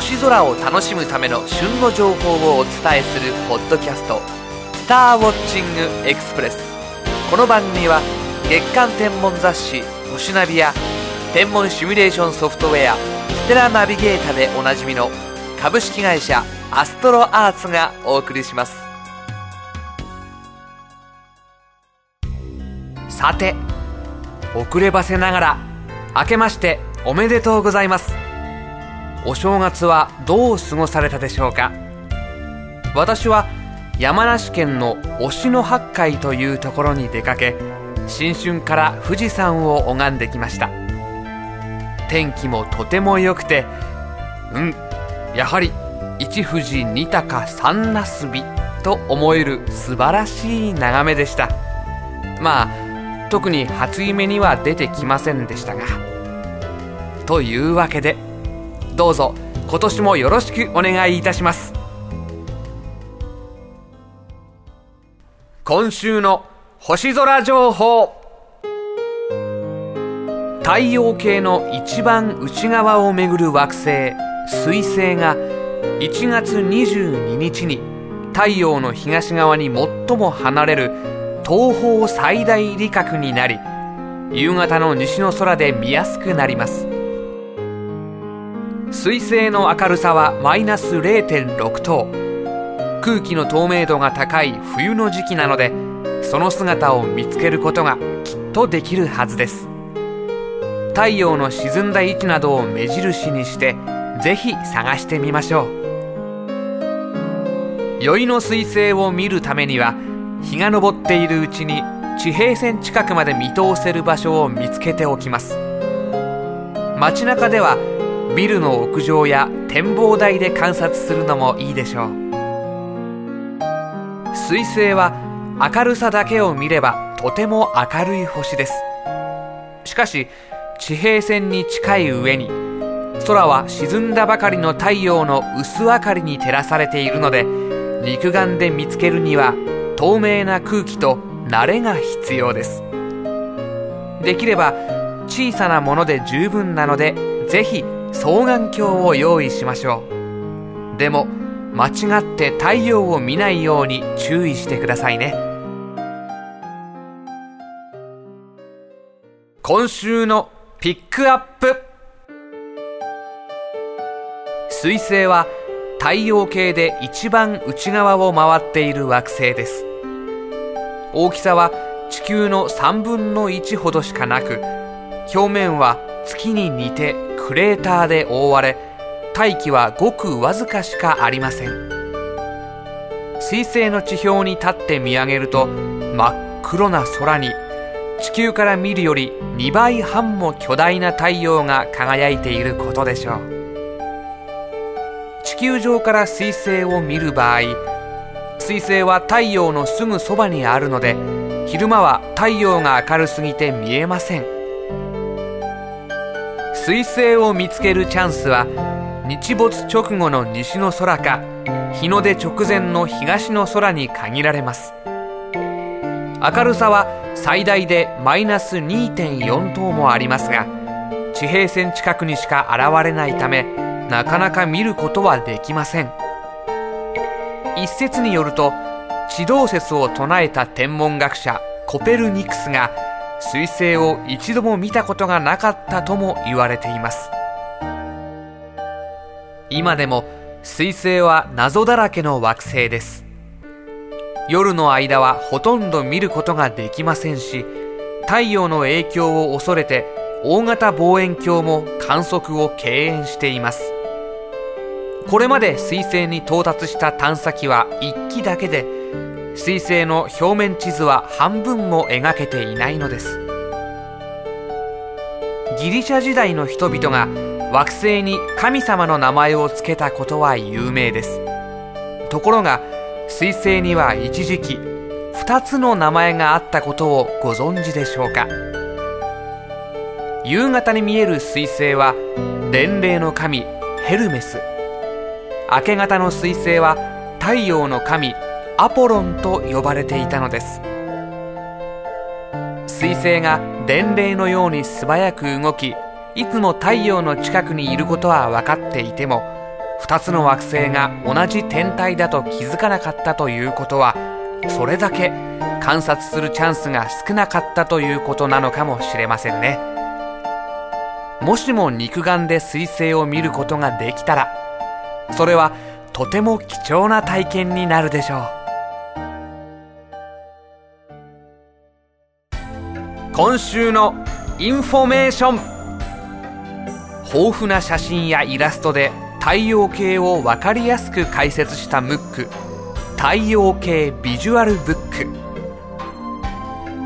星空を楽しむための旬の情報をお伝えするポッドキャスト「スターウォッチングエクスプレス」この番組は月間天文雑誌「星ナビ」や天文シミュレーションソフトウェア「ステラナビゲータ」でおなじみの株式会社アストロアーツがお送りします。さて遅ればせながら明けましておめでとうございます。お正月はどう過ごされたでしょうか？私は山梨県の忍野八海というところに出かけ新春から富士山を拝んできました。天気もとても良くてうんやはり一富士二鷹三なすびと思える素晴らしい眺めでした。まあ特に初夢には出てきませんでしたが。というわけでどうぞ。今年もよろしくお願いいたします。今週の星空情報。太陽系の一番内側をめぐる惑星水星が1月22日に太陽の東側に最も離れる東方最大理覚になり夕方の西の空で見やすくなります。水星の明るさはマイナス0.6等空気の透明度が高い冬の時期なのでその姿を見つけることがきっとできるはずです。太陽の沈んだ位置などを目印にしてぜひ探してみましょう。宵の彗星を見るためには日が昇っているうちに地平線近くまで見通せる場所を見つけておきます。街中ではビルの屋上や展望台で観察するのもいいでしょう。彗星は明るさだけを見ればとても明るい星です。しかし地平線に近い上に空は沈んだばかりの太陽の薄明かりに照らされているので肉眼で見つけるには透明な空気と慣れが必要です。できれば小さなもので十分なのでぜひ双眼鏡を用意しましょう。でも間違って太陽を見ないように注意してくださいね。今週のピックアップ。水星は太陽系で一番内側を回っている惑星です。大きさは地球の3分の1ほどしかなく表面は月に似てクレーターで覆われ大気はごくわずかしかありません。水星の地表に立って見上げると真っ黒な空に地球から見るより2倍半も巨大な太陽が輝いていることでしょう。地球上から水星を見る場合水星は太陽のすぐそばにあるので昼間は太陽が明るすぎて見えません。水星を見つけるチャンスは日没直後の西の空か日の出直前の東の空に限られます。明るさは最大でマイナス2.4等もありますが地平線近くにしか現れないためなかなか見ることはできません。一説によると地動説を唱えた天文学者コペルニクスが彗星を一度も見たことがなかったとも言われています。今でも彗星は謎だらけの惑星です。夜の間はほとんど見ることができませんし太陽の影響を恐れて大型望遠鏡も観測を敬遠しています。これまで彗星に到達した探査機は1機だけで彗星の表面地図は半分も描けていないのです。ギリシャ時代の人々が惑星に神様の名前を付けたことは有名です。ところが彗星には一時期2つの名前があったことをご存知でしょうか。夕方に見える彗星は伝令の神ヘルメス。明け方の彗星は太陽の神アポロンと呼ばれていたのです。彗星が伝令のように素早く動きいつも太陽の近くにいることは分かっていても2つの惑星が同じ天体だと気づかなかったということはそれだけ観察するチャンスが少なかったということなのかもしれませんね。もしも肉眼で彗星を見ることができたらそれはとても貴重な体験になるでしょう。今週のインフォメーション。豊富な写真やイラストで太陽系を分かりやすく解説したムック。太陽系ビジュアルブック。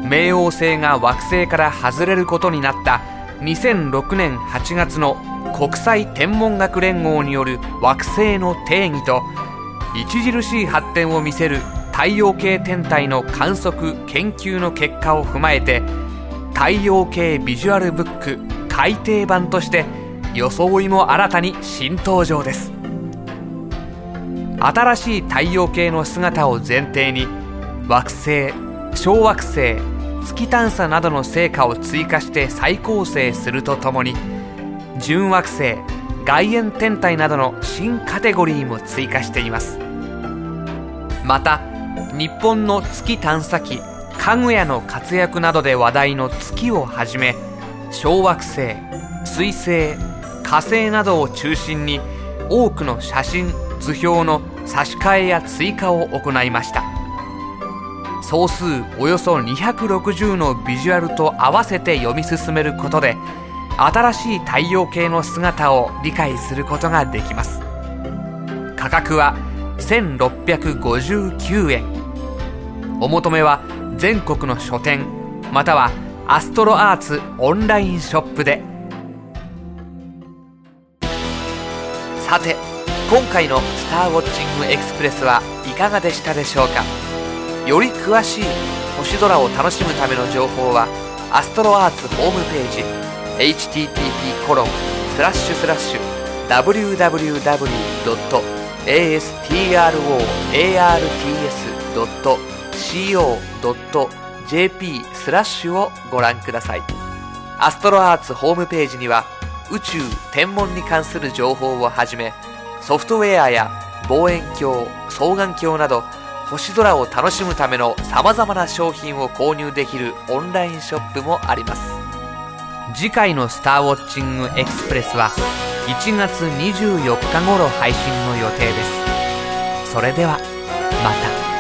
冥王星が惑星から外れることになった2006年8月の国際天文学連合による惑星の定義と著しい発展を見せる太陽系天体の観測研究の結果を踏まえて太陽系ビジュアルブック改訂版として装いも新たに新登場です。新しい太陽系の姿を前提に惑星小惑星月探査などの成果を追加して再構成するとともに準惑星外縁天体などの新カテゴリーも追加しています。また日本の月探査機かぐやの活躍などで話題の月をはじめ小惑星水星火星などを中心に多くの写真図表の差し替えや追加を行いました。総数およそ260のビジュアルと合わせて読み進めることで新しい太陽系の姿を理解することができます。価格は1659円。お求めは全国の書店またはアストロアーツオンラインショップで。さて今回の「スターウォッチングエクスプレス」はいかがでしたでしょうか？より詳しい星空を楽しむための情報はアストロアーツホームページ http コロンスラッシュスラッシュ www.astroarts.com co.jp スラッシュをご覧ください。アストロアーツホームページには宇宙天文に関する情報をはじめソフトウェアや望遠鏡双眼鏡など星空を楽しむためのさまざまな商品を購入できるオンラインショップもあります。次回の「スターウォッチングエクスプレス」は1月24日頃配信の予定です。それではまた。